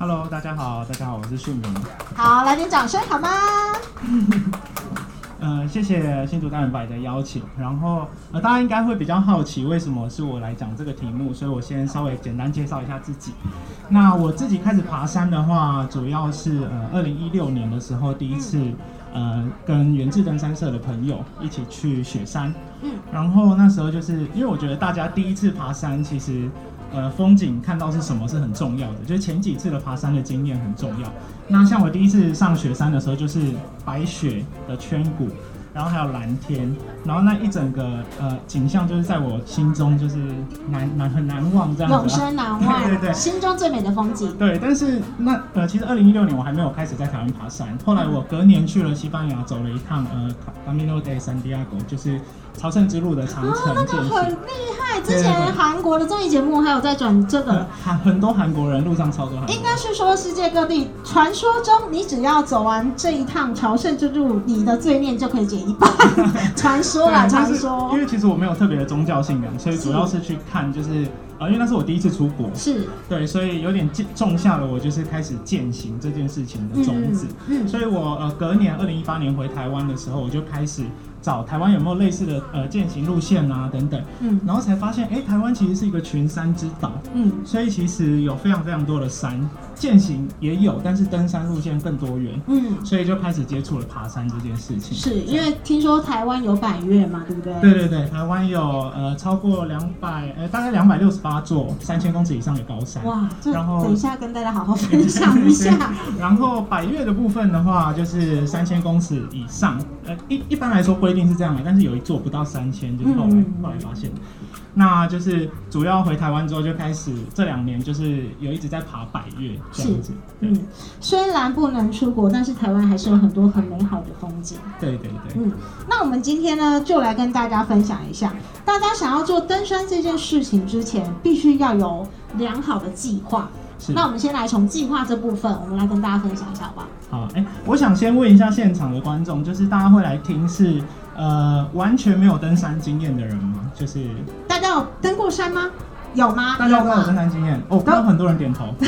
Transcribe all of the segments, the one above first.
Hello，大家好，大家好，我是旭明。好，来点掌声好吗？呃，谢谢新竹大人白的邀请。然后呃，大家应该会比较好奇，为什么是我来讲这个题目，所以我先稍微简单介绍一下自己。那我自己开始爬山的话，主要是呃，二零一六年的时候第一次呃，跟源志登山社的朋友一起去雪山。嗯。然后那时候就是因为我觉得大家第一次爬山，其实呃，风景看到是什么是很重要的，就是前几次的爬山的经验很重要。那像我第一次上雪山的时候，就是白雪的圈谷，然后还有蓝天，然后那一整个呃景象，就是在我心中就是难难很难忘这样子。永生难忘。对对，心中最美的风景。对，但是那呃，其实二零一六年我还没有开始在台湾爬山，后来我隔年去了西班牙，走了一趟呃 Camino de Santiago，就是朝圣之路的长城啊，那个。很厉害，之前韩国的综艺节目还有在转这个。韩很多韩国人路上超多。应该是说世界各地传。说中，你只要走完这一趟朝圣之路，你的罪孽就可以减一半。传说啦，传说。因为其实我没有特别的宗教信仰，所以主要是去看，就是啊，因为那是我第一次出国，是对，所以有点种下了我就是开始践行这件事情的种子。嗯，所以我呃隔年二零一八年回台湾的时候，我就开始。找台湾有没有类似的呃践行路线啊等等，嗯，然后才发现哎，台湾其实是一个群山之岛，嗯，所以其实有非常非常多的山，践行也有，但是登山路线更多元，嗯，所以就开始接触了爬山这件事情。是因为听说台湾有百越嘛，对不对？对对对，台湾有呃超过两百呃大概两百六十八座三千公尺以上的高山。哇，然后等一下跟大家好好分享一下。然后百越的部分的话，就是三千公尺以上，呃一一般来说规定是这样的，但是有一座不到三千，就是后来后来发现，那就是主要回台湾之后就开始这两年就是有一直在爬百越这样子。嗯，虽然不能出国，但是台湾还是有很多很美好的风景。对对对。嗯，那我们今天呢，就来跟大家分享一下，大家想要做登山这件事情之前，必须要有良好的计划。那我们先来从计划这部分，我们来跟大家分享一下，好不好？好，哎，我想先问一下现场的观众，就是大家会来听是呃完全没有登山经验的人吗？就是有登过山吗？有吗？大家都有登山经验哦，刚刚很多人点头。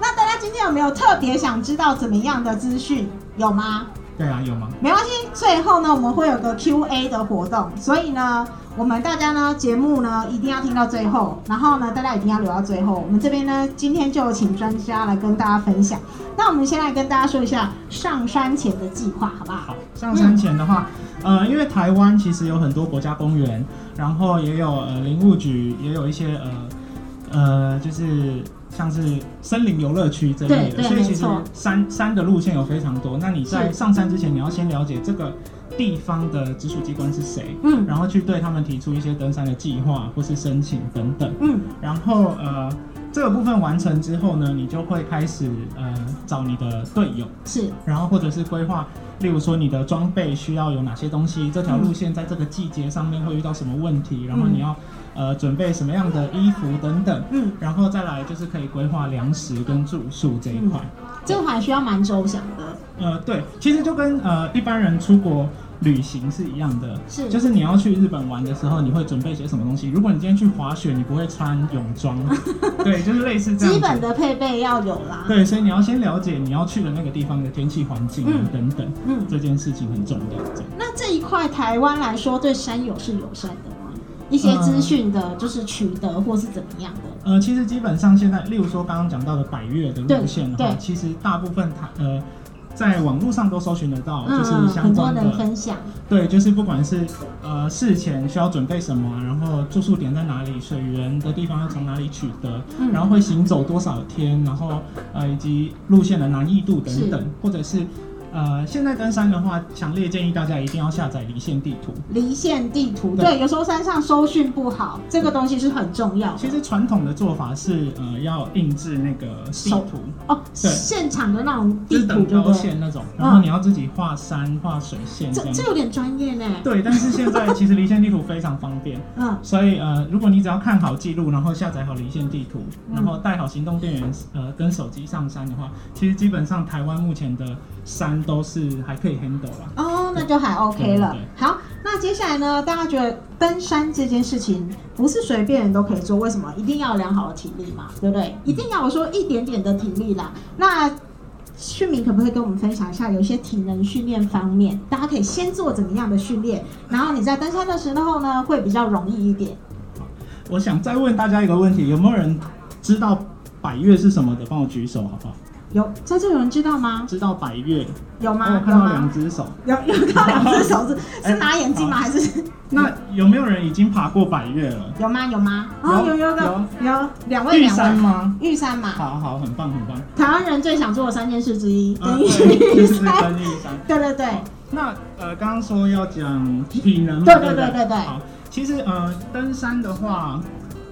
那大家今天有没有特别想知道怎么样的资讯？有吗？对啊，有吗？没关系，最后呢，我们会有个 Q A 的活动，所以呢。我们大家呢，节目呢一定要听到最后，然后呢，大家一定要留到最后。我们这边呢，今天就请专家来跟大家分享。那我们先来跟大家说一下上山前的计划，好不好？好，上山前的话，呃，因为台湾其实有很多国家公园，然后也有呃林务局，也有一些呃呃，就是像是森林游乐区这类的，所以其实山山的路线有非常多。那你在上山之前，你要先了解这个。地方的直属机关是谁？嗯，然后去对他们提出一些登山的计划或是申请等等。嗯，然后呃，这个部分完成之后呢，你就会开始呃找你的队友，是，然后或者是规划，例如说你的装备需要有哪些东西，这条路线在这个季节上面会遇到什么问题，然后你要呃准备什么样的衣服等等。嗯，然后再来就是可以规划粮食跟住宿这一块，这个还需要蛮周详的。呃，对，其实就跟呃一般人出国。旅行是一样的，是就是你要去日本玩的时候，你会准备些什么东西？如果你今天去滑雪，你不会穿泳装，对，就是类似这样。基本的配备要有啦。对，所以你要先了解你要去的那个地方的天气环境等等，嗯，这件事情很重要。那这一块台湾来说，对山友是友善的吗？一些资讯的，就是取得或是怎么样的？呃，其实基本上现在，例如说刚刚讲到的百越的路线的话，其实大部分它呃。在网络上都搜寻得到，就是相关的分享。对，就是不管是呃事前需要准备什么，然后住宿点在哪里，水源的地方要从哪里取得，然后会行走多少天，然后呃以及路线的难易度等等，或者是。呃，现在登山的话，强烈建议大家一定要下载离线地图。离线地图，对，有时候山上收讯不好，这个东西是很重要。其实传统的做法是，呃，要印制那个地图哦，对，现场的那种地图，高线那种，然后你要自己画山、画水线。这这有点专业呢。对，但是现在其实离线地图非常方便，嗯，所以呃，如果你只要看好记录，然后下载好离线地图，然后带好行动电源，呃，跟手机上山的话，其实基本上台湾目前的山。都是还可以 handle 啦。哦，那就还 OK 了。好，那接下来呢？大家觉得登山这件事情不是随便人都可以做，为什么？一定要有良好的体力嘛，对不对？一定要我说一点点的体力啦。那旭明可不可以跟我们分享一下，有一些体能训练方面，大家可以先做怎么样的训练，然后你在登山的时候呢，会比较容易一点。我想再问大家一个问题：有没有人知道百越是什么的？帮我举手好不好？有，在这有人知道吗？知道百越有吗？我看到两只手，有有看到两只手是 是拿眼镜吗？还是？那有没有人已经爬过百越了？有吗？有吗？哦，有有有有两位玉山吗？玉山嘛。好好，很棒很棒。台湾人最想做的三件事之一，登玉山。登玉山。对对 对。那呃，刚刚说要讲体能，对对对对对。好，其实呃，登山的话。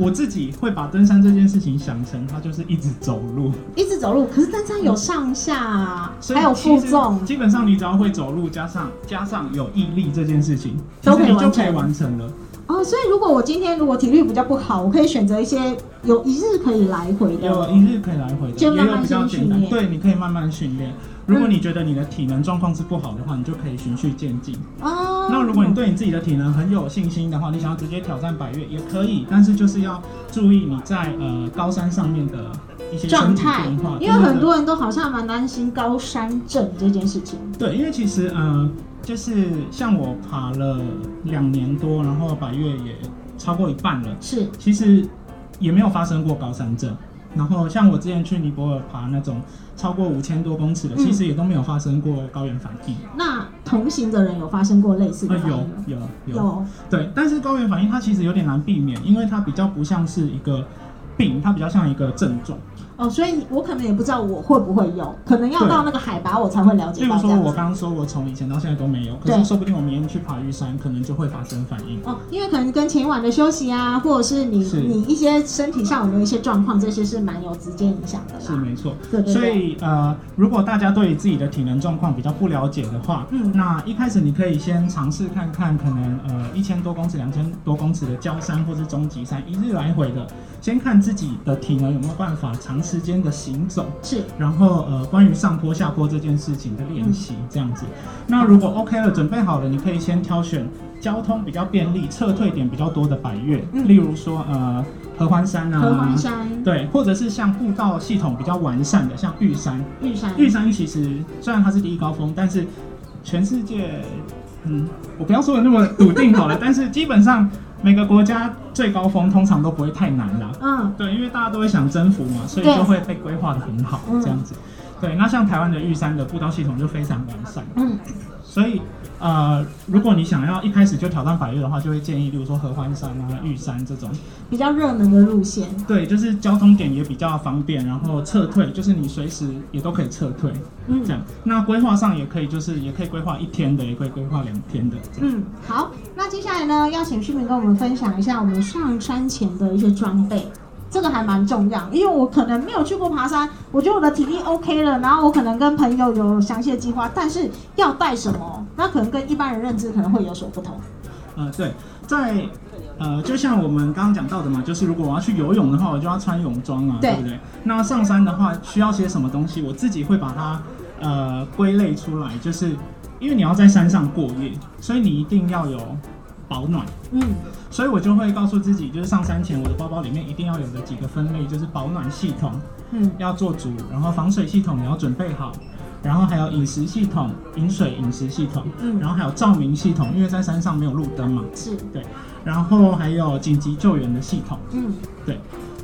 我自己会把登山这件事情想成，它就是一直走路，一直走路。可是登山有上下，还有负重，基本上你只要会走路，加上加上有毅力这件事情，都可以就可以完成了。哦，所以如果我今天如果体力比较不好，我可以选择一些有一日可以来回的，有一日可以来回的，也有比较简单。对，你可以慢慢训练。如果你觉得你的体能状况是不好的话，你就可以循序渐进。哦。那如果你对你自己的体能很有信心的话，你想要直接挑战百越也可以，但是就是要注意你在呃高山上面的一些状态。因为很多人都好像蛮担心高山症这件事情。对，因为其实呃，就是像我爬了两年多，然后百越也超过一半了。是。其实也没有发生过高山症。然后像我之前去尼泊尔爬那种超过五千多公尺的，其实也都没有发生过高原反应。那同行的人有发生过类似的？有有有。对，但是高原反应它其实有点难避免，因为它比较不像是一个病，它比较像一个症状。哦，所以我可能也不知道我会不会有，可能要到那个海拔我才会了解。比如说，我刚刚说我从以前到现在都没有，可是说不定我明天去爬玉山，可能就会发生反应。哦，因为可能跟前一晚的休息啊，或者是你你一些身体上有没有一些状况，这些是蛮有直接影响的。是没错。对对。所以呃，如果大家对自己的体能状况比较不了解的话，嗯，那一开始你可以先尝试看看，可能呃一千多公尺、两千多公尺的焦山或是中级山，一日来回的，先看自己的体能有没有办法长时间的行。走是，然后呃，关于上坡下坡这件事情的练习这样子。那如果 OK 了，准备好了，你可以先挑选交通比较便利、撤退点比较多的百越，例如说呃合欢山啊，合欢山对，或者是像步道系统比较完善的，像玉山。玉山玉山其实虽然它是第一高峰，但是全世界嗯，我不要说的那么笃定好了，但是基本上。每个国家最高峰通常都不会太难啦。嗯，对，因为大家都会想征服嘛，所以就会被规划的很好，这样子。对，那像台湾的玉山的步道系统就非常完善。嗯，所以。呃，如果你想要一开始就挑战百越的话，就会建议，例如说合欢山啊、玉山这种比较热门的路线。对，就是交通点也比较方便，然后撤退，就是你随时也都可以撤退。嗯，这样。那规划上也可以，就是也可以规划一天的，也可以规划两天的。嗯，好，那接下来呢，邀请旭明跟我们分享一下我们上山前的一些装备。这个还蛮重要，因为我可能没有去过爬山，我觉得我的体力 OK 了，然后我可能跟朋友有详细的计划，但是要带什么，那可能跟一般人认知可能会有所不同。呃，对，在呃，就像我们刚刚讲到的嘛，就是如果我要去游泳的话，我就要穿泳装啊，对不对？那上山的话需要些什么东西？我自己会把它呃归类出来，就是因为你要在山上过夜，所以你一定要有。保暖，嗯，所以我就会告诉自己，就是上山前我的包包里面一定要有的几个分类，就是保暖系统，嗯，要做足，然后防水系统你要准备好，然后还有饮食系统，饮水饮食系统，嗯，然后还有照明系统，因为在山上没有路灯嘛，是。对，然后还有紧急救援的系统，嗯，对。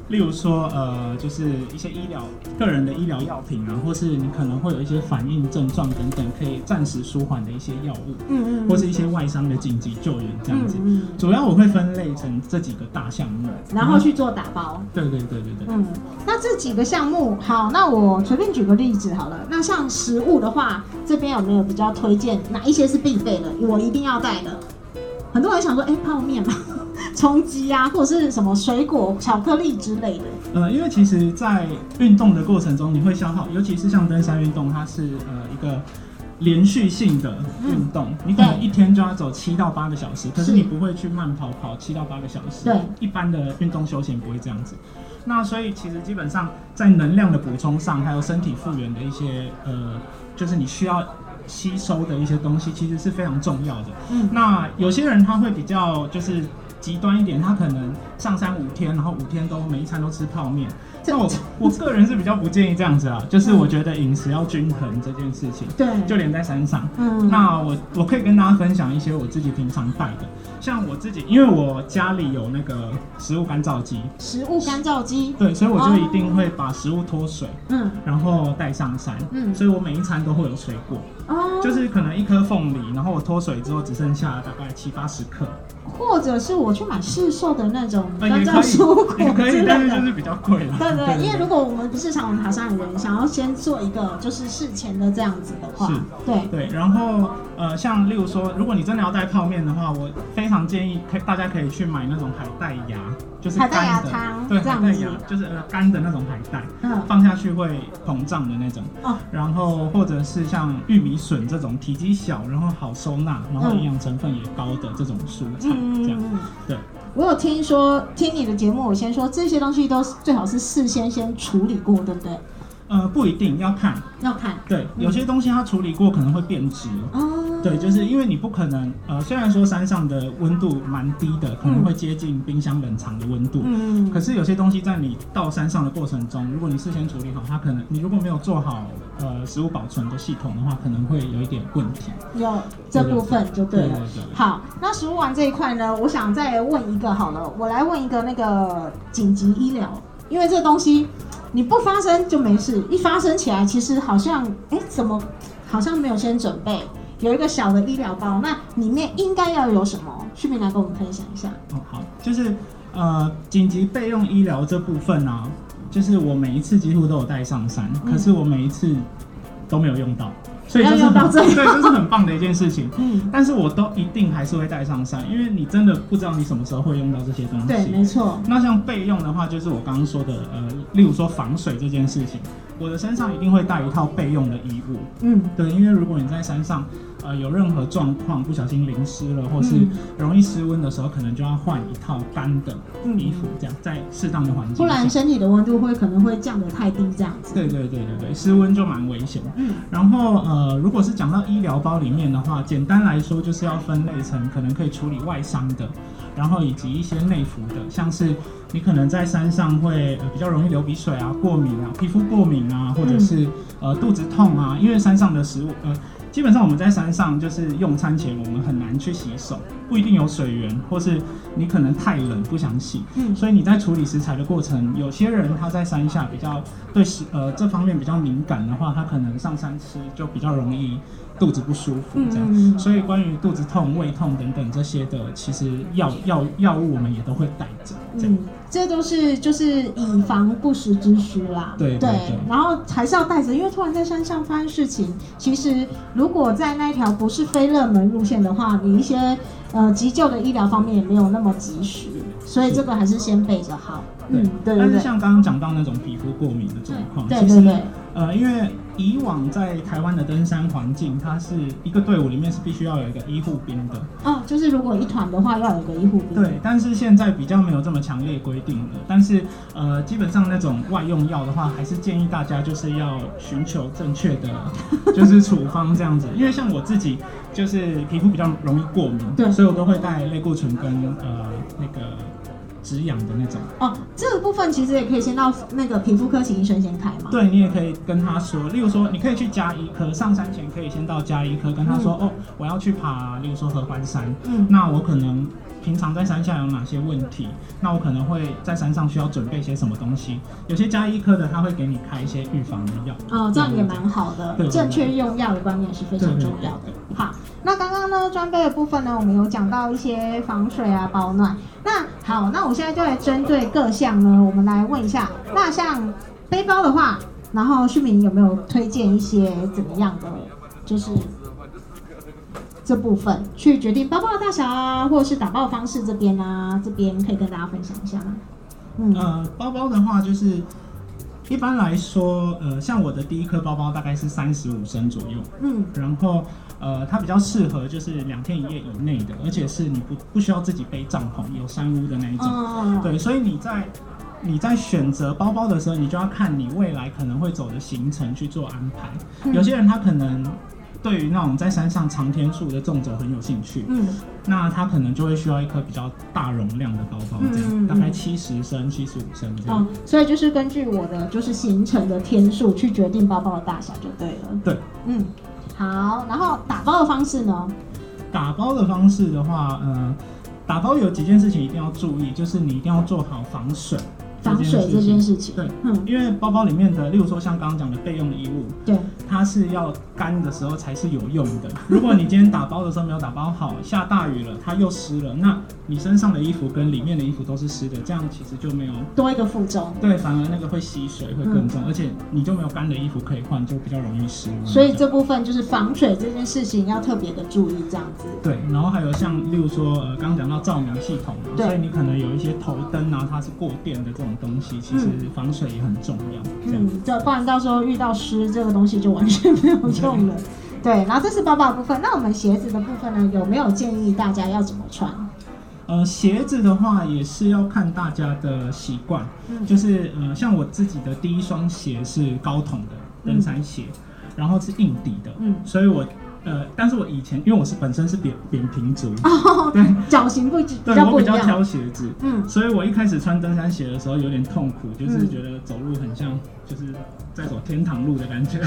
例如说，呃，就是一些医疗、个人的医疗药品啊，或是你可能会有一些反应症状等等，可以暂时舒缓的一些药物，嗯嗯，或是一些外伤的紧急救援这样子。嗯嗯。主要我会分类成这几个大项目，然后去做打包。对对对对对。嗯，那这几个项目，好，那我随便举个例子好了。那像食物的话，这边有没有比较推荐哪一些是必备的？我一定要带的。很多人想说，哎，泡面嘛。冲击啊，或者是什么水果、巧克力之类的。呃，因为其实，在运动的过程中，你会消耗，尤其是像登山运动，它是呃一个连续性的运动，你可能一天就要走七到八个小时，可是你不会去慢跑跑七到八个小时。对，一般的运动休闲不会这样子。那所以其实基本上在能量的补充上，还有身体复原的一些呃，就是你需要吸收的一些东西，其实是非常重要的。嗯那有些人他会比较就是极端一点，他可能上山五天，然后五天都每一餐都吃泡面。这那我我个人是比较不建议这样子啊，就是我觉得饮食要均衡这件事情，对，就连在山上。嗯。那我我可以跟大家分享一些我自己平常带的，像我自己，因为我家里有那个食物干燥机，食物干燥机，对，所以我就一定会把食物脱水，嗯。然后带上山，嗯。所以我每一餐都会有水果，哦，就是可能一颗凤梨，然后我脱水之后只剩下大概七八十克，或者是我去买市售的那种干燥蔬果之类的。但是就是比较贵了。对对，因为如果我们不是常往爬山的人，想要先做一个就是事前的这样子的话是，对，对，然后呃，像例如说，如果你真的要带泡面的话，我非常建议可以大家可以去买那种海带芽，就是海带芽干的，汤对，海带芽就是呃干的那种海带，嗯，放下去会膨胀的那种。哦，然后或者是像玉米笋这种体积小，然后好收纳，然后营养成分也高的这种蔬菜，这样。对。我有听说，听你的节目，我先说这些东西都是最好是事先先处理过，对不对？呃，不一定要看，要看对，嗯有些东西它处理过可能会变质。哦。对，就是因为你不可能，呃，虽然说山上的温度蛮低的，可能会接近冰箱冷藏的温度，嗯，可是有些东西在你到山上的过程中，如果你事先处理好，它可能你如果没有做好呃食物保存的系统的话，可能会有一点问题。有这部分就对了。对对对好，那食物丸这一块呢，我想再问一个好了，我来问一个那个紧急医疗，因为这个东西你不发生就没事，一发生起来，其实好像哎怎么好像没有先准备，有一个小的医疗包，那里面应该要有什么？旭明来跟我们分享一下。哦，好，就是呃紧急备用医疗这部分啊，就是我每一次几乎都有带上山，嗯可是我每一次都没有用到，所以就是对，这是很棒的一件事情。嗯，但是我都一定还是会带上山，因为你真的不知道你什么时候会用到这些东西。对，没错。那像备用的话，就是我刚刚说的，呃，例如说防水这件事情，我的身上一定会带一套备用的衣物。嗯对，因为如果你在山上，呃，有任何状况不小心淋湿了，或是嗯容易失温的时候，可能就要换一套干的衣服，这样在适当的环境下。不然身体的温度会可能会降得太低，这样子。对对对对对，失温就蛮危险。嗯然后呃，如果是讲到医疗包里面的话，简单来说就是要分类成可能可以处理外伤的，然后以及一些内服的，像是你可能在山上会、呃、比较容易流鼻水啊、过敏啊、皮肤过敏啊，或者是、呃肚子痛啊，因为山上的食物呃。基本上我们在山上就是用餐前，我们很难去洗手，不一定有水源，或是你可能太冷不想洗，嗯所以你在处理食材的过程，有些人他在山下比较对食呃这方面比较敏感的话，他可能上山吃就比较容易肚子不舒服这样。嗯所以关于肚子痛、胃痛等等这些的，其实药药药物我们也都会带着。这样嗯，这都是就是以防不时之需啦。对对对然后还是要带着，因为突然在山上发生事情，其实如果在那一条不是非热门路线的话，你一些呃急救的医疗方面也没有那么及时，所以这个还是先备着好。嗯，对对对。但是像刚刚讲到那种皮肤过敏的状况，对对对，呃，因为以往在台湾的登山环境，它是一个队伍里面是必须要有一个医护兵的，哦，就是如果一团的话，要有个医护兵。对，但是现在比较没有这么强烈规定了。但是呃，基本上那种外用药的话，还是建议大家就是要寻求正确的就是处方这样子。因为像我自己就是皮肤比较容易过敏，对所以我都会带类固醇跟呃那个止痒的那种。哦，这个部分其实也可以先到那个皮肤科请医生先开嘛。对你也可以跟他说，例如说，你可以去加医科，上山前可以先到加医科跟他说，哦，我要去爬，例如说合欢山，嗯那我可能平常在山下有哪些问题？那我可能会在山上需要准备些什么东西？有些加医科的他会给你开一些预防的药。哦，这样也蛮好的正确用药的观念是非常重要的。好，那刚刚呢装备的部分呢，我们有讲到一些防水啊、保暖。那好，那我现在就来针对各项呢，我们来问一下。那像背包的话，然后旭明有没有推荐一些怎么样的，就是这部分去决定包包的大小啊，或者是打包方式这边啊，这边可以跟大家分享一下吗？嗯，呃，包包的话就是。一般来说，呃，像我的第一颗包包大概是三十五升左右，嗯然后呃，它比较适合就是两天一夜以内的，而且是你不不需要自己背帐篷、有山屋的那一种。哦，对，所以你在你在选择包包的时候，你就要看你未来可能会走的行程去做安排。嗯有些人他可能对于那种在山上长天数的纵走很有兴趣，嗯，那他可能就会需要一颗比较大容量的包包，这样、大概七十升、七十五升这样。哦，所以就是根据我的就是行程的天数去决定包包的大小就对了。对，嗯，好，然后打包的方式呢？打包的方式的话，呃，打包有几件事情一定要注意，就是你一定要做好防水。防水这件事情。对，嗯，因为包包里面的，例如说像刚刚讲的备用衣物，对，它是要干的时候才是有用的。如果你今天打包的时候没有打包好，下大雨了，它又湿了，那你身上的衣服跟里面的衣服都是湿的，这样其实就没有多一个负重。对，反而那个会吸水会更嗯重，而且你就没有干的衣服可以换，就比较容易湿。所以这部分就是防水这件事情要特别的注意，这样子。对，然后还有像例如说呃，刚刚讲到照明系统嘛，所以你可能有一些头灯啊，它是过电的这种东西，其实防水也很重要。这，嗯，这不然到时候遇到湿这个东西就完全没有 用了。对，然后这是包包的部分，那我们鞋子的部分呢，有没有建议大家要怎么穿？呃，鞋子的话也是要看大家的习惯，嗯就是呃，像我自己的第一双鞋是高筒的登山鞋，然后是硬底的，嗯所以我呃，但是我以前因为我是本身是扁扁平足，哦，对，脚型不比对较不一样。我比较挑鞋子，嗯，所以我一开始穿登山鞋的时候有点痛苦，就是嗯觉得走路很像就是在走天堂路的感觉。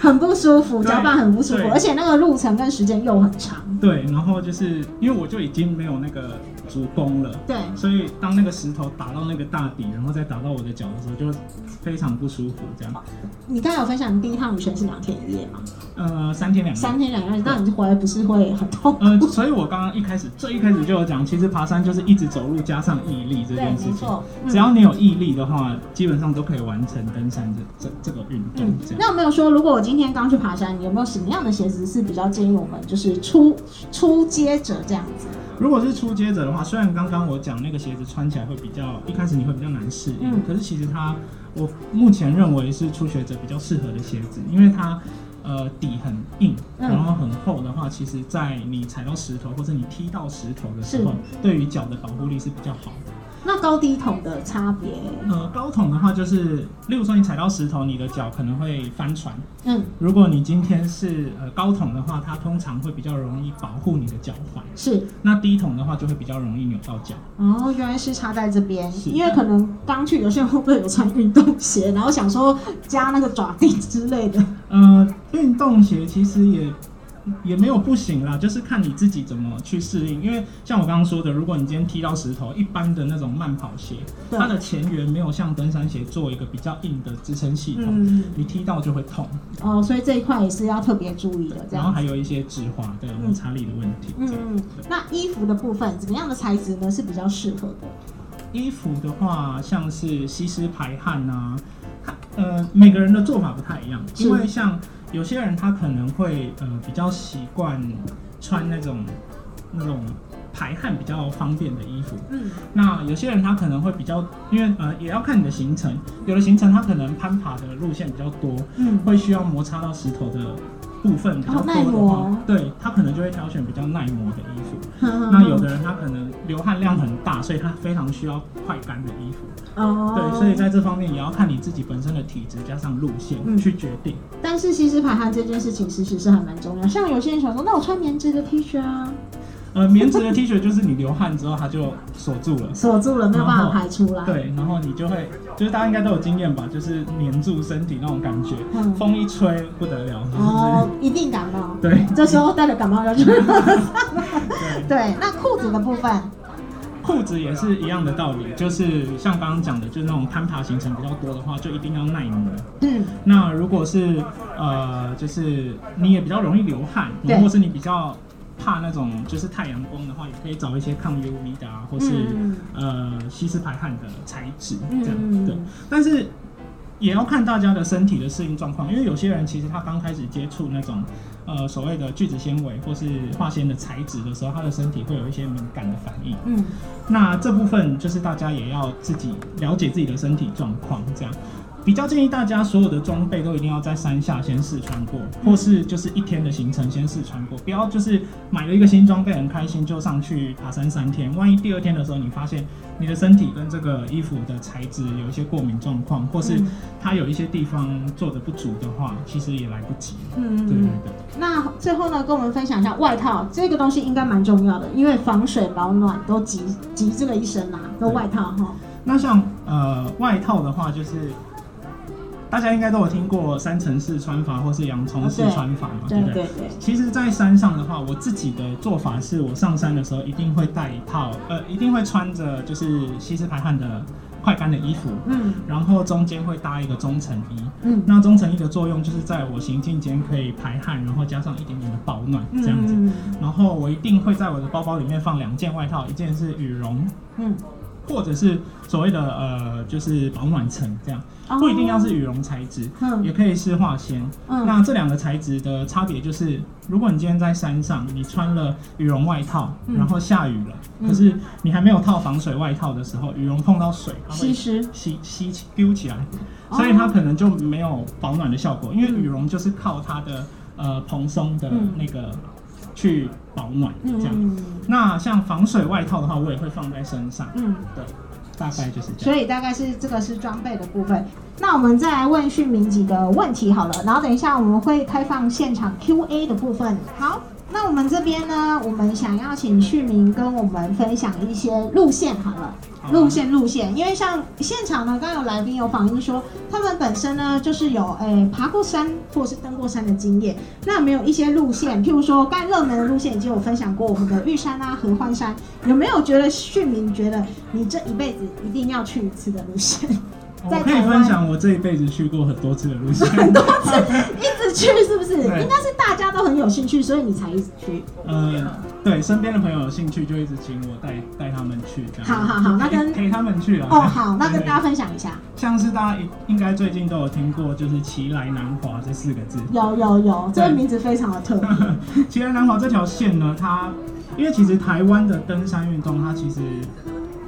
很不舒服，对脚板很不舒服，而且那个路程跟时间又很长。对，然后就是因为我就已经没有那个足弓了。对，所以当那个石头打到那个大底，然后再打到我的脚的时候，就非常不舒服。这样，你刚才有分享你第一趟旅程是两天一夜吗？呃，三天两夜。三天两夜，那你回来不是会很痛？呃，所以我刚刚一开始最一开始就有讲，其实爬山就是一直走路加上毅力这，件事情。没错。嗯只要你有毅力的话，基本上都可以完成登山这这这个运动嗯。这样。那有没有说，如果我今天刚去爬山，你有没有什么样的鞋子是比较建议我们就是初初阶者这样子？如果是初阶者的话，虽然刚刚我讲那个鞋子穿起来会比较，一开始你会比较难适应，嗯可是其实它，我目前认为是初学者比较适合的鞋子，因为它。呃，底很硬，嗯然后很厚的话，其实，在你踩到石头或者你踢到石头的时候，对于脚的保护力是比较好的。那高低筒的差别？呃，高筒的话，就是例如说你踩到石头，你的脚可能会翻船。嗯，如果你今天是呃高筒的话，它通常会比较容易保护你的脚踝。是那低筒的话，就会比较容易扭到脚。哦，原来是差在这边，因为可能刚去有些人会不会有穿运动鞋，然后想说加那个爪钉之类的。呃，运动鞋其实也也没有不行啦，就是看你自己怎么去适应。因为像我刚刚说的，如果你今天踢到石头，一般的那种慢跑鞋，它的前缘没有像登山鞋做一个比较硬的支撑系统，嗯，你踢到就会痛。哦，所以这一块也是要特别注意的，这然后。还有一些止滑的摩擦力的问题。嗯嗯，那衣服的部分，怎么样的材质呢是比较适合的？衣服的话，像是吸湿排汗啊，它呃，每个人的做法不太一样，因为像有些人他可能会呃比较习惯穿那种那种排汗比较方便的衣服，嗯，那有些人他可能会比较，因为呃也要看你的行程，有的行程他可能攀爬的路线比较多，嗯，会需要摩擦到石头的部分比较多的磨话，对他可能就会挑选比较耐磨的衣服。那 那有的人他可能流汗量很大，所以他非常需要快干的衣服。哦，对，所以在这方面也要看你自己本身的体质加上路线嗯去决定。但是其实排汗这件事情其实是还蛮重要。像有些人想说，那我穿棉质的 T 恤啊，呃，棉质的 T 恤就是你流汗之后它就锁住了。锁住了，没有办法排出来。，对，然后你就会，就是大家应该都有经验吧，就是黏住身体那种感觉，嗯，风一吹不得了，就是、哦，一定感冒。对这时候带着感冒药去。对。对，那裤子的部分，裤子也是一样的道理，就是像刚刚讲的，就是那种攀爬行程比较多的话，就一定要耐磨。嗯，那如果是呃，就是你也比较容易流汗，对或是你比较怕那种就是太阳光的话，也可以找一些抗 UV 的啊，或是、嗯呃吸湿排汗的材质嗯这样、嗯对。但是也要看大家的身体的适应状况，因为有些人其实他刚开始接触那种呃所谓的聚酯纤维或是化纤的材质的时候，他的身体会有一些敏感的反应。嗯，那这部分就是大家也要自己了解自己的身体状况，这样。比较建议大家所有的装备都一定要在山下先试穿过，或是就是一天的行程先试穿过，不要就是买了一个新装备很开心就上去爬山三天，万一第二天的时候你发现你的身体跟这个衣服的材质有一些过敏状况，或是嗯它有一些地方做的不足的话，其实也来不及。嗯对对对。那最后呢，跟我们分享一下外套这个东西应该蛮重要的，因为防水保暖都集集这个一身啦、都外套哈。那像呃外套的话，就是大家应该都有听过三层式穿法或是洋葱式穿法嘛，对不对？其实，在山上的话，我自己的做法是我上山的时候一定会带一套，呃，一定会穿着就是吸湿排汗的快干的衣服，嗯然后中间会搭一个中层衣。嗯那中层衣的作用就是在我行进间可以排汗，然后加上一点点的保暖这样子。嗯然后我一定会在我的包包里面放两件外套，一件是羽绒，嗯，或者是所谓的呃就是保暖层这样，哦。不一定要是羽绒材质，嗯。也可以是化纤。嗯。那这两个材质的差别就是，如果你今天在山上，你穿了羽绒外套，嗯。然后下雨了，嗯。可是你还没有套防水外套的时候，羽绒碰到水，它会吸湿吸吸丢起来，哦。所以它可能就没有保暖的效果，因为羽绒就是靠它的呃蓬松的嗯。那个去保暖嗯这样。嗯那像防水外套的话，我也会放在身上，嗯，对，大概就是这样。所以大概是这个是装备的部分。那我们再来问讯明几个问题好了，然后等一下我们会开放现场 Q&A 的部分。好，那我们这边呢，我们想要请旭明跟我们分享一些路线好了。好啊路线路线，因为像现场呢，刚刚有来宾有反映说，他们本身呢就是有诶、爬过山或者是登过山的经验。那有没有一些路线，譬如说刚才热门的路线已经有分享过，我们的玉山啊、合欢山，有没有觉得旭明觉得你这一辈子一定要去一次的路线？可以台湾分享我这一辈子去过很多次的路线，很多次一直去，是不是？对应该是大家都很有兴趣，所以你才一直去。呃，对，身边的朋友有兴趣就一直请我带带他们去，这样。好好好那跟陪陪他们去啊。哦，好，那跟大家分享一下。像是大家应应该最近都有听过，就是“奇来南华”这四个字。有有有，这个名字非常的特别。奇来南华这条线呢，它因为其实台湾的登山运动，它其实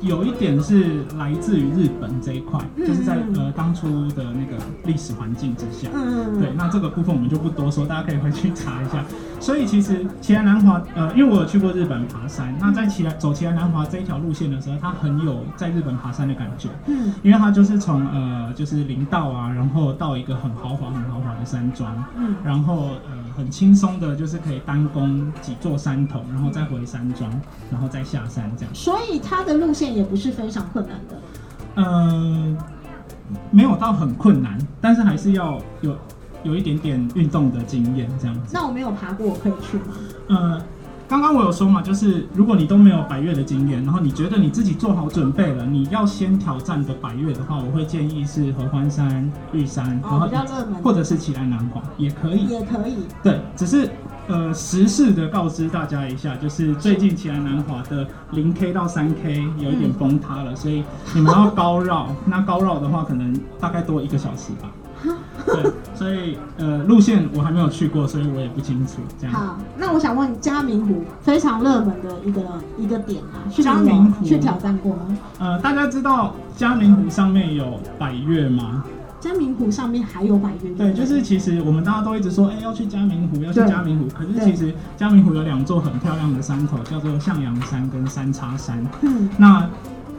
有一点是来自于日本这一块，嗯。就是在嗯呃当初的那个历史环境之下。嗯，对，那这个部分我们就不多说，大家可以回去查一下。所以其实奇来南华，呃，因为我有去过日本爬山，那在奇来走奇来南华这一条路线的时候，它很有在日本爬山的感觉，嗯。因为它就是从呃就是林道啊，然后到一个很豪华很豪华的山庄，嗯。然后呃很轻松的，就是可以单攻几座山头，然后再回山庄，然后再下山这样。所以它的路线也不是非常困难的。呃，没有到很困难，但是还是要有有一点点运动的经验这样子。那我没有爬过，我可以去吗？呃，刚刚我有说嘛，就是如果你都没有百越的经验，然后你觉得你自己做好准备了，你要先挑战的百越的话，我会建议是合欢山、玉山，然哦，后比较热门，或者是奇来南华也可以。也可以。对，只是呃，实事的告知大家一下，就是最近奇来南华的零 K 到三 K 有一点崩塌了，所以你们要高绕。那高绕的话，可能大概多一个小时吧。对，所以呃，路线我还没有去过，所以我也不清楚。这样。好，那我想问嘉明湖非常热门的一个一个点啊，去嘉明湖去挑战过吗？呃，大家知道嘉明湖上面有百越吗？嘉明湖上面还有百越，对，就是其实我们大家都一直说，哎、要去嘉明湖，要去嘉明湖。可是其实嘉明湖有两座很漂亮的山头，叫做向阳山跟三叉山。嗯那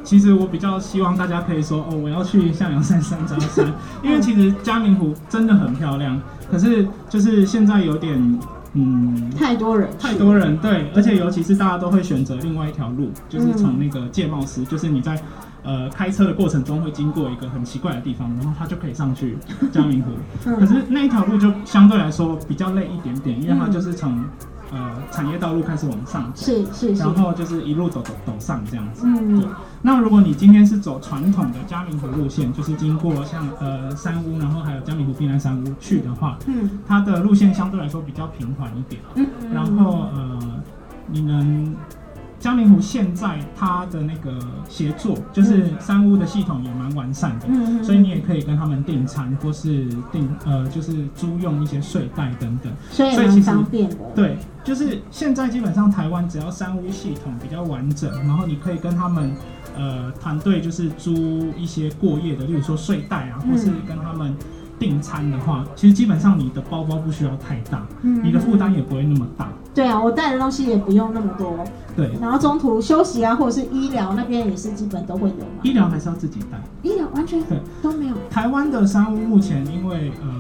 其实我比较希望大家可以说，哦，我要去向阳山、三叉山，因为其实嘉明湖真的很漂亮。可是就是现在有点，嗯，太多人太多人对，而且尤其是大家都会选择另外一条路，就是从那个界贸司，就是你在呃开车的过程中会经过一个很奇怪的地方，然后它就可以上去嘉明湖。嗯可是那一条路就相对来说比较累一点点，因为它就是从呃产业道路开始往上走，是是是。然，后就是一路走走走上这样子。嗯。对，那如果你今天是走传统的嘉明湖路线，就是经过像呃山屋，然后还有嘉明湖滨南山屋去的话，嗯。它的路线相对来说比较平缓一点。嗯，然后呃，你能嘉明湖现在它的那个协作，就是三屋的系统也蛮完善的，嗯所以你也可以跟他们订餐或是订呃就是租用一些睡袋等等。所以其实方便的。对，就是现在基本上台湾只要三屋系统比较完整，然后你可以跟他们呃团队就是租一些过夜的，例如说睡袋啊，嗯或是跟他们订餐的话，其实基本上你的包包不需要太大，嗯你的负担也不会那么大。对啊，我带的东西也不用那么多，对，然后中途休息啊，或者是医疗那边也是基本都会有嘛。医疗还是要自己带。医疗完全对都没有。台湾的山屋目前因为呃，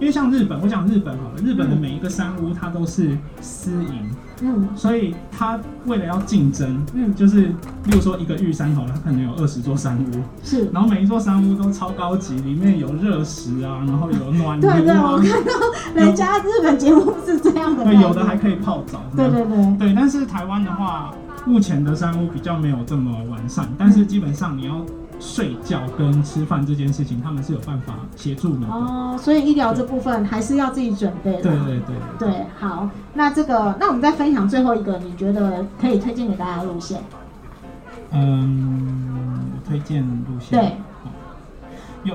因为像日本，我讲日本好了，日本的每一个山屋它都是私营，嗯。所以他为了要竞争，嗯，就是例如说一个玉山好了，它可能有二十座山屋，是。然后每一座山屋都超高级，里面有热食啊，然后有暖炉对对，我啊，看到人家日本节目是这样的对，有的还可以泡澡。对对对，对，但是台湾的话，目前的山屋比较没有这么完善，但是基本上你要睡觉跟吃饭这件事情，他们是有办法协助你的。哦，所以医疗这部分还是要自己准备的。对对对对，好，那这个，那我们再分享最后一个，你觉得可以推荐给大家的路线？嗯，推荐路线。对，有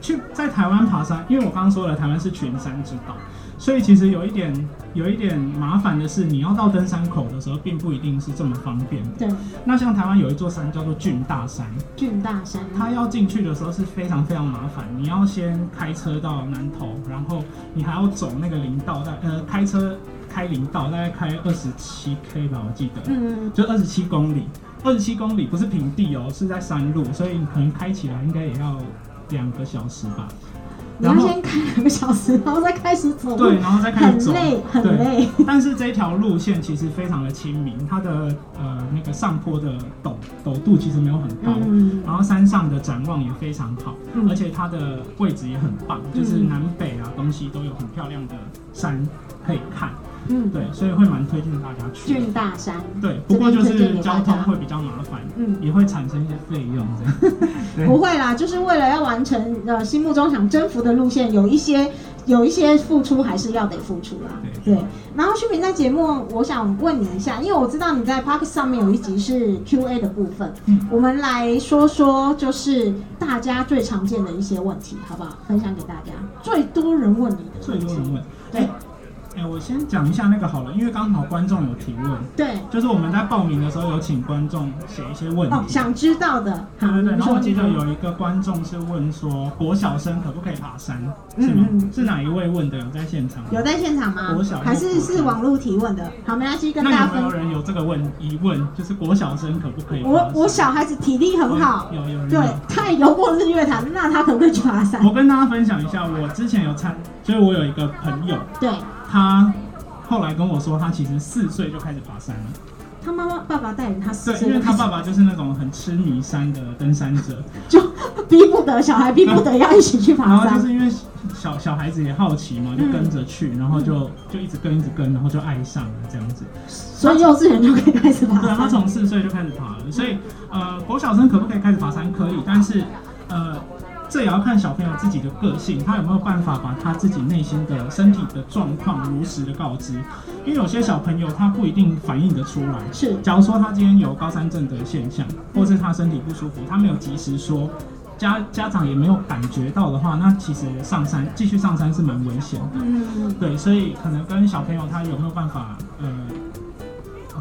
去在台湾爬山，因为我刚刚说了，台湾是群山之岛，所以其实有一点有一点麻烦的是，你要到登山口的时候，并不一定是这么方便的。对，那像台湾有一座山叫做郡大山，郡大山。它要进去的时候是非常非常麻烦，你要先开车到南头，然后你还要走那个林道，大呃开车开林道，大概开二十七 K 吧，我记得。嗯，就二十七公里，二十七公里不是平地哦，是在山路，所以你可能开起来应该也要两个小时吧。你要然后先开两个小时，然后再开始走路。对，然后再开始走。很累，很对累。但是这条路线其实非常的亲民，它的呃那个上坡的陡陡度其实没有很高，嗯然后山上的展望也非常好，嗯而且它的位置也很棒，就是南北啊东西都有很漂亮的山可以看。嗯，对，所以会蛮推荐大家去。俊大山。对，不过就是交通会比较麻烦，嗯也会产生一些费用这样。不会啦，就是为了要完成呃心目中想征服的路线，有一些有一些付出还是要得付出啦。对对，然后旭明在节目，我想问你一下，因为我知道你在 Park 上面有一集是 Q&A 的部分，嗯我们来说说就是大家最常见的一些问题，好不好？分享给大家，最多人问你的。最多人问，对哎哎，我先讲一下那个好了，因为刚好观众有提问，对，就是我们在报名的时候有请观众写一些问题。哦，想知道的，对对对，然后我记得有一个观众是问说，国小生可不可以爬山？嗯是吗？嗯是哪一位问的？有在现场吗？有在现场吗国小？还是是网络提问的？好，没关系，跟大家分那有没有人有这个问疑问？就是国小生可不可以爬我山？我小孩子体力很好，有有人对有，他也游过日月潭，那他可不可以去爬山？我跟大家分享一下，我之前有参，就是我有一个朋友，对他后来跟我说，他其实四岁就开始爬山了。他妈妈爸爸带领他四对，因为他爸爸就是那种很痴迷山的登山者，就逼不得小孩逼不得要一起去爬山。然后就是因为小小孩子也好奇嘛，就跟着去，然后就就一直跟一直跟，然后就爱上了这样子。所以幼稚园就可以开始爬对啊，他山。从四岁就开始爬了，所以呃，国小生可不可以开始爬山？可以，但是呃，这也要看小朋友自己的个性，他有没有办法把他自己内心的身体的状况如实的告知。因为有些小朋友他不一定反应得出来。是，假如说他今天有高山症的现象，或是他身体不舒服，他没有及时说。家家长也没有感觉到的话，那其实上山继续上山是蛮危险的。嗯，对，所以可能跟小朋友他有没有办法呃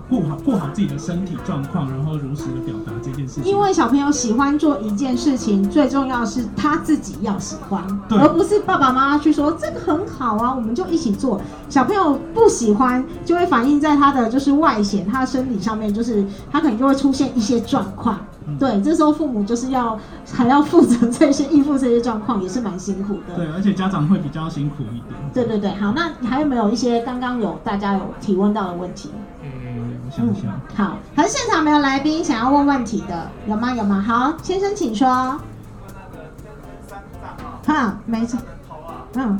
顾好顾好自己的身体状况，然后如实的表达这件事情。因为小朋友喜欢做一件事情，最重要是他自己要喜欢，而不是爸爸妈妈去说这个很好啊，我们就一起做。小朋友不喜欢，就会反映在他的就是外显，他的身体上面，就是他可能就会出现一些状况。嗯对，这时候父母就是要还要负责这些应付这些状况，也是蛮辛苦的。对，而且家长会比较辛苦一点。对对对，好，那你还有没有一些刚刚有大家有提问到的问题？呃，好，还是现场没有来宾想要问问题的，有吗？有吗？好，先生请说。哈，没错。嗯，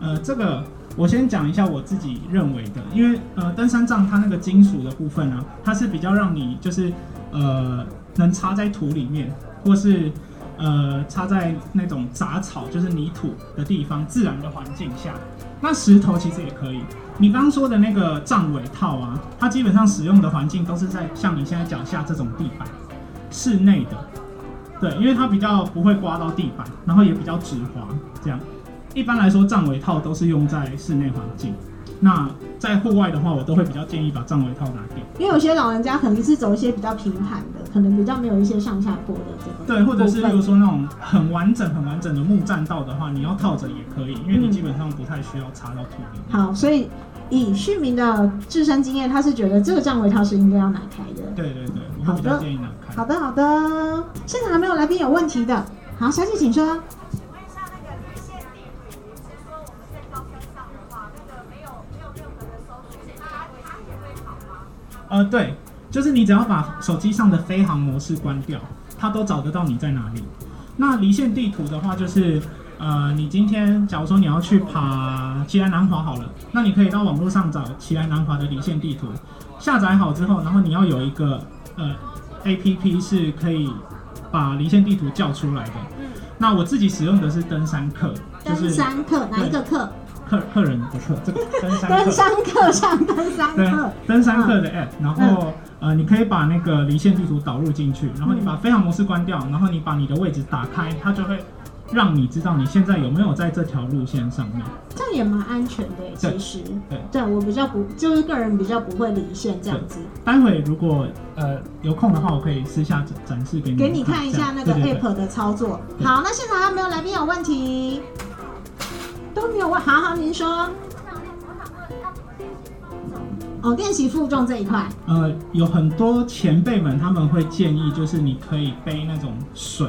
呃，这个我先讲一下我自己认为的，因为呃，登山杖它那个金属的部分啊，它是比较让你就是呃能插在土里面，或是呃插在那种杂草，就是泥土的地方，自然的环境下。那石头其实也可以。你刚刚说的那个杖尾套啊，它基本上使用的环境都是在像你现在脚下这种地板，室内的。对，因为它比较不会刮到地板，然后也比较直滑，这样。一般来说，杖尾套都是用在室内环境。那在户外的话，我都会比较建议把杖尾套拿掉。因为有些老人家可能是走一些比较平坦的，可能比较没有一些上下坡的这个。对，或者是比如说那种很完整、很完整的木栈道的话，你要套着也可以，因为你基本上不太需要插到土里面。好，所以以旭明的自身经验，他是觉得这个杖尾套是应该要拿开的。对对对，我会比较建议拿开。好的好的，现场还没有来宾有问题的，好，小姐请说。呃，对，就是你只要把手机上的飞行模式关掉，它都找得到你在哪里。那离线地图的话，就是呃，你今天假如说你要去爬奇来南华好了，那你可以到网络上找奇来南华的离线地图，下载好之后，然后你要有一个呃 A P P 是可以把离线地图叫出来的。嗯。那我自己使用的是登山客，登山客哪一个客？客客人的客，这个登山登山客上登山客，登山客的 app，然后呃，你可以把那个离线地图导入进去，然后你把飞行模式关掉，然后你把你的位置打开，它就会让你知道你现在有没有在这条路线上面。这样也蛮安全的，其实。对，对我比较不，就是个人比较不会离线这样子。待会如果呃有空的话，我可以私下展示给你，给你看一下那个 app 的操作。好，那现场还有没有来宾有问题？都没有问，好好您说。哦，练习负重这一块。呃，有很多前辈们他们会建议，就是你可以背那种水，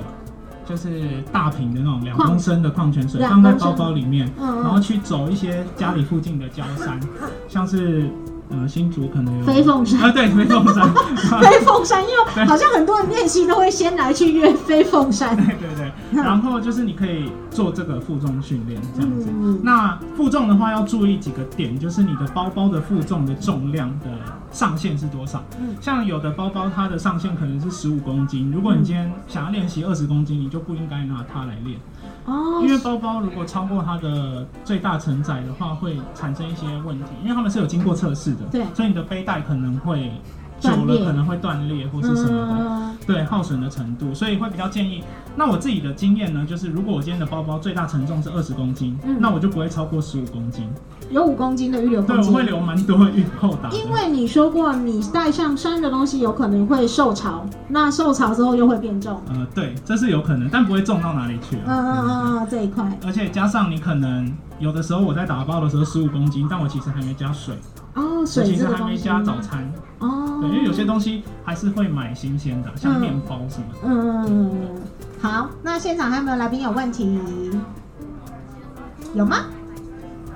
就是大瓶的那种两公升的矿泉水，放在包包里面，然后去走一些家里附近的郊山，像是。呃，新竹可能有飞凤山啊，对，飞凤山，飞凤山，因为 好像很多人练习都会先来去约飞凤山，对对对。然后就是你可以做这个负重训练这样子。那负重的话要注意几个点，就是你的包包的负重的重量的上限是多少？嗯，像有的包包它的上限可能是十五公斤，如果你今天想要练习二十公斤，你就不应该拿它来练。哦，因为包包如果超过它的最大承载的话，会产生一些问题，因为他们是有经过测试的，对，所以你的背带可能会久了可能会断裂或是什么的，对，耗损的程度，所以会比较建议。那我自己的经验呢，就是如果我今天的包包最大承重是二十公斤，那我就不会超过十五公斤。有五公斤的预留空间，对，我会留蛮多预后的。因为你说过，你带上山的东西有可能会受潮，那受潮之后又会变重。呃，对，这是有可能，但不会重到哪里去。嗯嗯嗯嗯，这一块。而且加上你可能有的时候我在打包的时候十五公斤，但我其实还没加水。哦，水其实还没加早餐。哦。对，因为有些东西还是会买新鲜的，像面包什么的。嗯嗯嗯。好，那现场还有没有来宾有问题？有吗？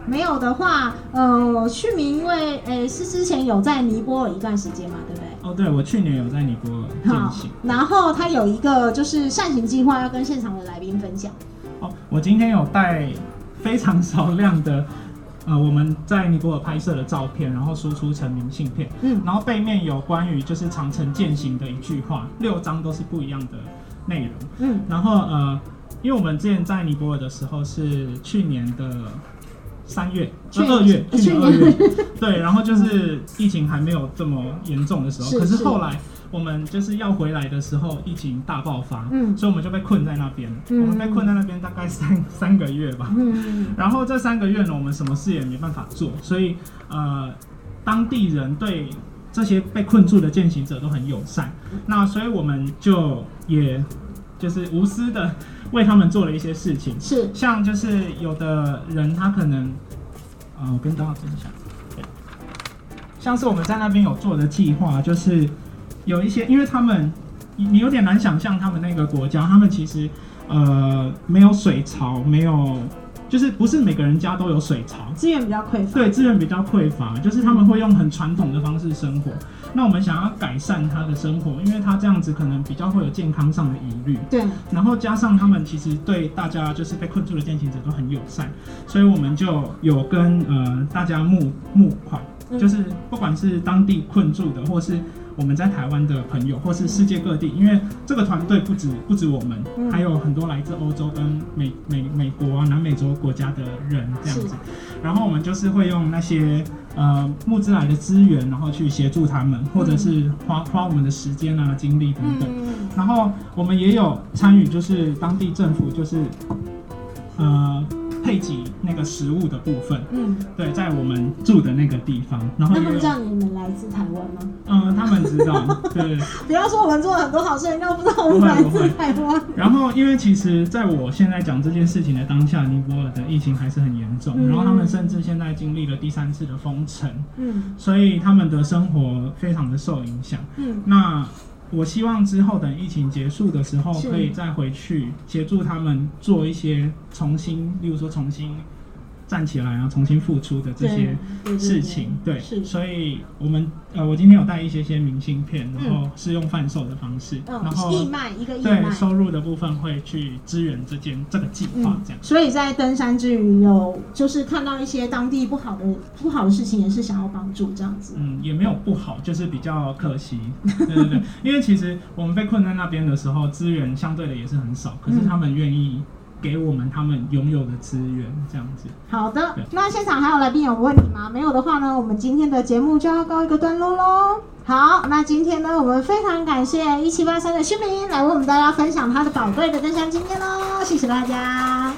没有的话，呃，去明因为诶是之前有在尼泊尔一段时间嘛，对不对？哦，对，我去年有在尼泊尔进行。然后他有一个就是善行计划要跟现场的来宾分享。哦，我今天有带非常少量的呃我们在尼泊尔拍摄的照片，然后输出成明信片。嗯。然后背面有关于就是长城践行的一句话，六张都是不一样的内容。嗯。然后呃，因为我们之前在尼泊尔的时候是去年的。三月，呃二月，去年二月，对，然后就是疫情还没有这么严重的时候，可是后来我们就是要回来的时候，疫情大爆发，嗯，所以我们就被困在那边，我们被困在那边大概三三个月吧，嗯，然后这三个月呢，我们什么事也没办法做，所以呃，当地人对这些被困住的践行者都很友善，那所以我们就也就是无私的。为他们做了一些事情，是。像就是有的人他可能，啊，我跟大家分享，像是我们在那边有做的计划，就是有一些，因为他们你你有点难想象他们那个国家，他们其实呃没有水槽，没有。就是不是每个人家都有水槽，资源比较匮乏。对，资源比较匮乏，就是他们会用很传统的方式生活。那我们想要改善他的生活，因为他这样子可能比较会有健康上的疑虑。对。然后加上他们其实对大家就是被困住的践行者都很友善，所以我们就有跟呃大家募募款，就是不管是当地困住的，或是。我们在台湾的朋友，或是世界各地，因为这个团队不止不止我们，嗯还有很多来自欧洲跟美美美国啊、南美洲国家的人这样子。然后我们就是会用那些呃募资来的资源，然后去协助他们，或者是花花我们的时间啊、精力等等。嗯然后我们也有参与，就是当地政府就是呃配给那个食物的部分，嗯，对，在我们住的那个地方，然后他们知道你们来自台湾吗？嗯，他们知道，对。不要说我们做了很多好事，人家不知道我们来自台湾。然后，因为其实在我现在讲这件事情的当下，尼泊尔的疫情还是很严重，嗯然后他们甚至现在经历了第三次的封城，嗯所以他们的生活非常的受影响。嗯那我希望之后等疫情结束的时候，可以再回去协助他们做一些重新，例如说重新站起来啊，重新付出的这些对对对事情。对，是所以我们呃，我今天有带一些些明信片，然后是用贩售的方式，嗯然，后义卖一个义对卖。收入的部分会去支援这件这个计划嗯，这样。所以在登山之余，有就是看到一些当地不好的不好的事情，也是想要帮助这样子。嗯，也没有不好，就是比较可惜。对对对，因为其实我们被困在那边的时候，资源相对的也是很少，可是他们愿意给我们他们拥有的资源，这样子。好的，那现场还有来宾有问题吗？没有的话呢，我们今天的节目就要告一个段落喽。好，那今天呢，我们非常感谢一七八三的旭明来为我们大家分享他的宝贵的登山经验喽，谢谢大家。